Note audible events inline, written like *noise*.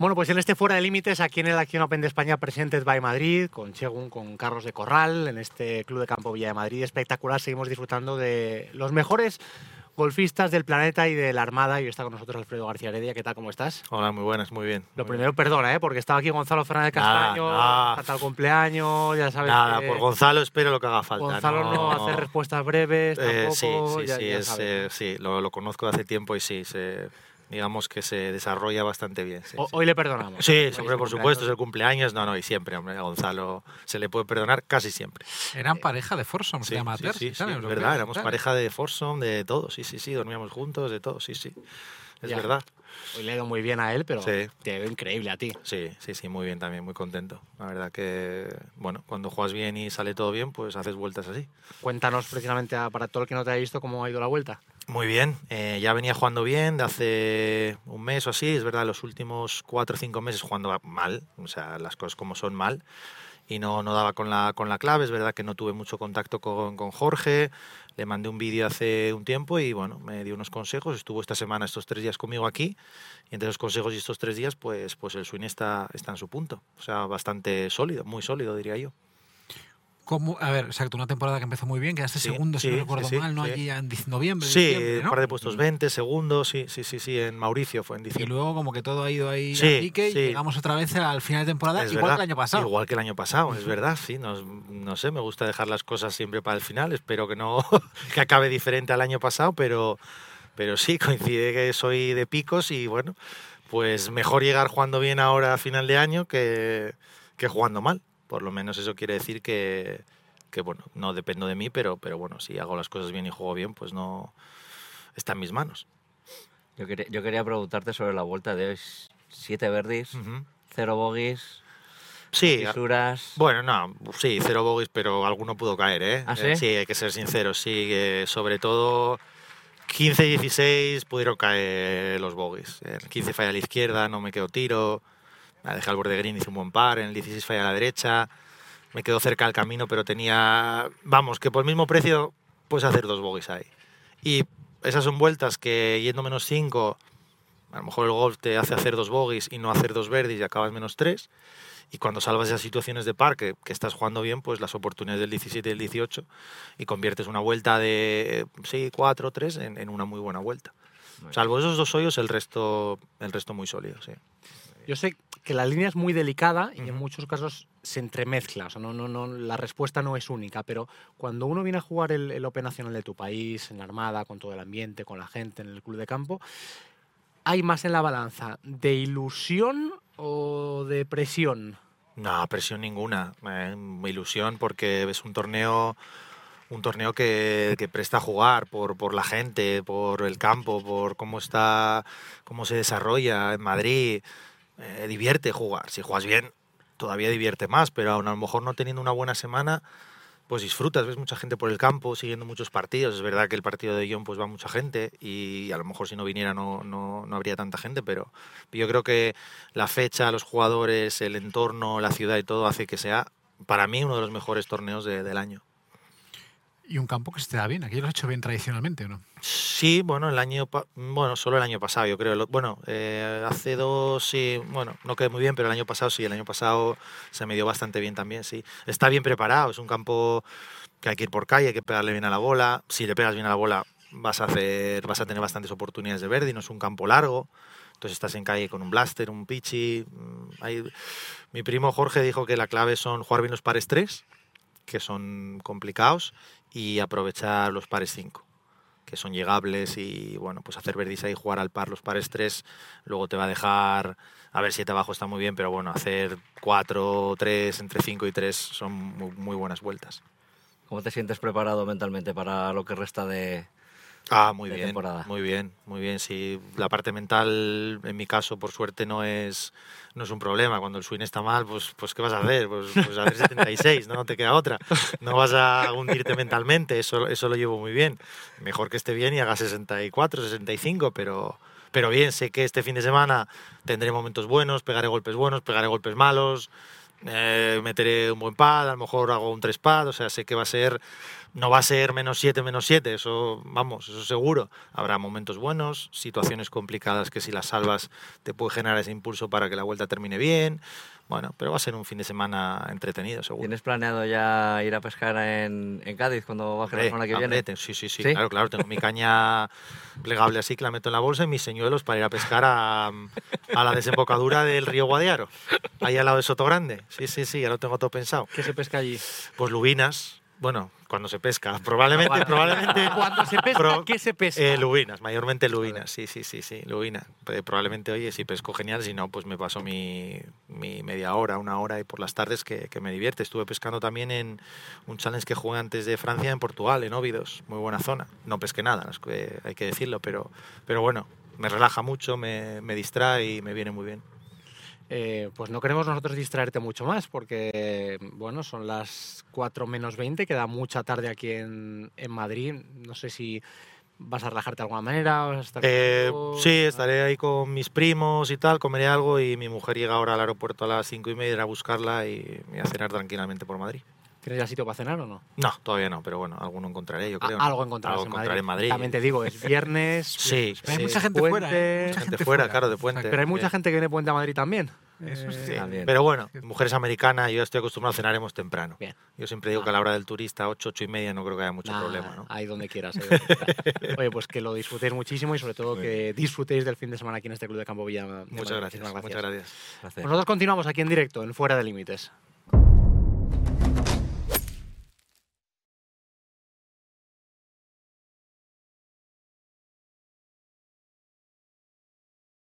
Bueno, pues en este Fuera de Límites, aquí en el Acción Open de España Presented by Madrid, con Chegun, con Carlos de Corral, en este Club de Campo Villa de Madrid, espectacular, seguimos disfrutando de los mejores golfistas del planeta y de la Armada. Y está con nosotros Alfredo García Heredia. ¿Qué tal? ¿Cómo estás? Hola, muy buenas, muy bien. Lo muy primero, perdona, ¿eh? porque estaba aquí Gonzalo Fernández Castaño, nada. hasta el cumpleaños, ya sabes. Nada, que por Gonzalo espero lo que haga falta. Gonzalo no, hace respuestas breves, Eh, tampoco. sí, sí, ya- sí, ya es, eh, ¿no? sí, lo, lo conozco de hace tiempo y sí, se, digamos que se desarrolla bastante bien. Sí, O- sí. Hoy le perdonamos. Sí, Hoy siempre, por su supuesto, es el cumpleaños. No, no, y siempre, hombre, a Gonzalo se le puede perdonar casi siempre. Eran pareja de foursome, Sí, de amateurs, sí, sí, verdad, y éramos pareja de foursome, de todo, sí, sí, sí, dormíamos juntos, de todo, sí, sí. Es Ya. verdad. Hoy le ha ido muy bien a él, pero Sí. te ido increíble a ti. Sí, sí, sí, muy bien también, muy contento. La verdad que, bueno, cuando juegas bien y sale todo bien, pues haces vueltas así. Cuéntanos precisamente para todo el que no te haya visto cómo ha ido la vuelta. Muy bien, eh, ya venía jugando bien de hace un mes o así, es verdad, los últimos cuatro o cinco meses jugando mal, o sea, las cosas como son mal, y no, no daba con la, con la clave, es verdad que no tuve mucho contacto con, con Jorge, le mandé un vídeo hace un tiempo y bueno, me dio unos consejos, estuvo esta semana, estos tres días conmigo aquí, y entre los consejos y estos tres días, pues, pues el swing está, está en su punto, o sea, bastante sólido, muy sólido diría yo. ¿Cómo? A ver, exacto, una temporada que empezó muy bien, quedaste Sí, segundo, si no recuerdo sí, mal, ¿no? Allí en noviembre, Sí, un ¿no? par de puestos 20, segundos, sí, sí, sí, sí, en Mauricio fue en Y diciembre. luego como que todo ha ido ahí Sí, a pique y llegamos otra vez al final de temporada, Es igual verdad, que el año pasado. Igual que el año pasado, es verdad, sí. No, no sé, me gusta dejar las cosas siempre para el final. Espero que no *laughs* que acabe diferente al año pasado, pero, pero sí, coincide que soy de picos y bueno, pues mejor llegar jugando bien ahora a final de año que, que jugando mal. Por lo menos eso quiere decir que, que, bueno, no dependo de mí, pero, pero bueno, si hago las cosas bien y juego bien, pues no está en mis manos. Yo quería, yo quería preguntarte sobre la vuelta de hoy. Siete verdis, Ujú. cero bogies, Sí, a- fisuras. Bueno, no, sí, cero bogies, pero alguno pudo caer, ¿eh? ¿Ah, sí? Eh, sí, hay que ser sinceros, sí, que sobre todo 15 y 16 pudieron caer los bogies. El 15 falla a la izquierda, no me quedo tiro, la dejé al borde de green, hice un buen par, en el 16 falla a la derecha, me quedo cerca del camino, pero tenía, vamos, que por el mismo precio puedes hacer dos bogies ahí. Y esas son vueltas que yendo menos 5, a lo mejor el golf te hace hacer dos bogies y no hacer dos verdes y acabas menos 3. Y cuando salvas esas situaciones de par que, que estás jugando bien, pues las oportunidades del 17 y del 18 y conviertes una vuelta de sí, 4 3 en, en una muy buena vuelta. Salvo esos dos hoyos, el resto, el resto muy sólido, sí. Yo sé que la línea es muy delicada y en muchos casos se entremezcla, o sea, no, no, no, la respuesta no es única, pero cuando uno viene a jugar el, el Open Nacional de tu país, en la Armada, con todo el ambiente, con la gente, en el club de campo, ¿hay más en la balanza de ilusión o de presión? No, presión ninguna. eh, ilusión porque ves un torneo un torneo que, que presta a jugar por, por la gente, por el campo, por cómo está, cómo se desarrolla en Madrid. Eh, divierte jugar. Si juegas bien, todavía divierte más, pero aún a lo mejor no teniendo una buena semana, pues disfrutas, ves mucha gente por el campo, siguiendo muchos partidos. Es verdad que el partido de John pues va mucha gente y a lo mejor si no viniera no, no, no habría tanta gente, pero yo creo que la fecha, los jugadores, el entorno, la ciudad y todo hace que sea para mí uno de los mejores torneos de- del año. Y un campo que se te da bien. Aquí lo has hecho bien tradicionalmente, ¿o no? Sí, bueno, el año, bueno, solo el año pasado, yo creo. Bueno, eh, hace dos, sí, bueno, no quedé muy bien, pero el año pasado sí, el año pasado se me dio bastante bien también, sí. Está bien preparado, es un campo que hay que ir por calle, hay que pegarle bien a la bola. Si le pegas bien a la bola, vas a hacer, vas a tener bastantes oportunidades de verde, y no es un campo largo. Entonces estás en calle con un blaster, un pitchy. mm, hay- Mi primo Jorge dijo que la clave son jugar bien los pares 3, que son complicados, y aprovechar los pares 5 que son llegables y bueno, pues hacer verdis ahí, jugar al par los pares 3, luego te va a dejar, a ver, 7 abajo está muy bien, pero bueno, hacer 4, 3, entre 5 y 3 son muy, muy buenas vueltas. ¿Cómo te sientes preparado mentalmente para lo que resta de, Ah, muy de bien, temporada? muy bien, muy bien. Sí, la parte mental, en mi caso, por suerte, no es, no es un problema. Cuando el swing está mal, pues, pues ¿qué vas a hacer? Pues, pues hacer 76, ¿no? No te queda otra. No vas a hundirte mentalmente, eso, eso lo llevo muy bien. Mejor que esté bien y haga 64, 65, pero, pero bien, sé que este fin de semana tendré momentos buenos, pegaré golpes buenos, pegaré golpes malos. Eh, meteré un buen pad, a lo mejor hago un tres pad, o sea, sé que va a ser, no va a ser menos 7, menos 7, eso, vamos, eso seguro. Habrá momentos buenos, situaciones complicadas que si las salvas te puede generar ese impulso para que la vuelta termine bien. Bueno, pero va a ser un fin de semana entretenido, seguro. ¿Tienes planeado ya ir a pescar en, en Cádiz cuando baje la semana que viene? sí, sí, sí, ¿Sí? claro, claro. Tengo mi caña plegable así que la meto en la bolsa y mis señuelos para ir a pescar a, a la desembocadura del río Guadiaro, ahí al lado de Sotogrande. Sí, sí, sí, ya lo tengo todo pensado. ¿Qué se pesca allí? Pues lubinas, bueno, cuando se pesca, *laughs* probablemente, probablemente. Cuando se pesca, Pro- ¿qué se pesca? Eh, lubinas, mayormente lubinas, sí, sí, sí, sí, lubina. Probablemente, oye, si pesco genial, si no, pues me paso mi, mi media hora, una hora y por las tardes que, que me divierte. Estuve pescando también en un challenge que jugué antes de Francia en Portugal, en Óbidos, muy buena zona. No pesqué nada, no es que- hay que decirlo, pero, pero bueno, me relaja mucho, me, me distrae y me viene muy bien. Eh, pues no queremos nosotros distraerte mucho más porque, bueno, son las 4 menos 20, queda mucha tarde aquí en, en Madrid. No sé si vas a relajarte de alguna manera. Vas a estar Eh, sí, estaré ahí con mis primos y tal, comeré algo y mi mujer llega ahora al aeropuerto a las cinco y media, a buscarla y, y a cenar tranquilamente por Madrid. ¿Tienes ya sitio para cenar o no? No, todavía no, pero bueno, alguno encontraré, yo creo. ¿no? algo encontrarás Algo en, encontraré Madrid. en Madrid. También te digo, es *laughs* viernes. Sí, Hay sí. mucha gente puente. fuera, ¿eh? Mucha Gente gente fuera, claro, de puente. Pero hay mucha Bien. gente que viene puente a Madrid también. Eso Eh, sí. También. Pero bueno, mujeres americanas, yo ya estoy acostumbrado a cenaremos temprano. Bien. Yo siempre digo que a la hora del turista, 8, 8 y media, no creo que haya mucho Nah, problema, ¿no? Ahí donde quieras. ahí donde quieras. *laughs* Oye, pues que lo disfrutéis muchísimo y sobre todo Muy que disfrutéis del fin de semana aquí en este Club de Campo Villa. de Muchas gracias, muchas gracias. Placer. Nosotros continuamos aquí en directo, en Fuera de Límites.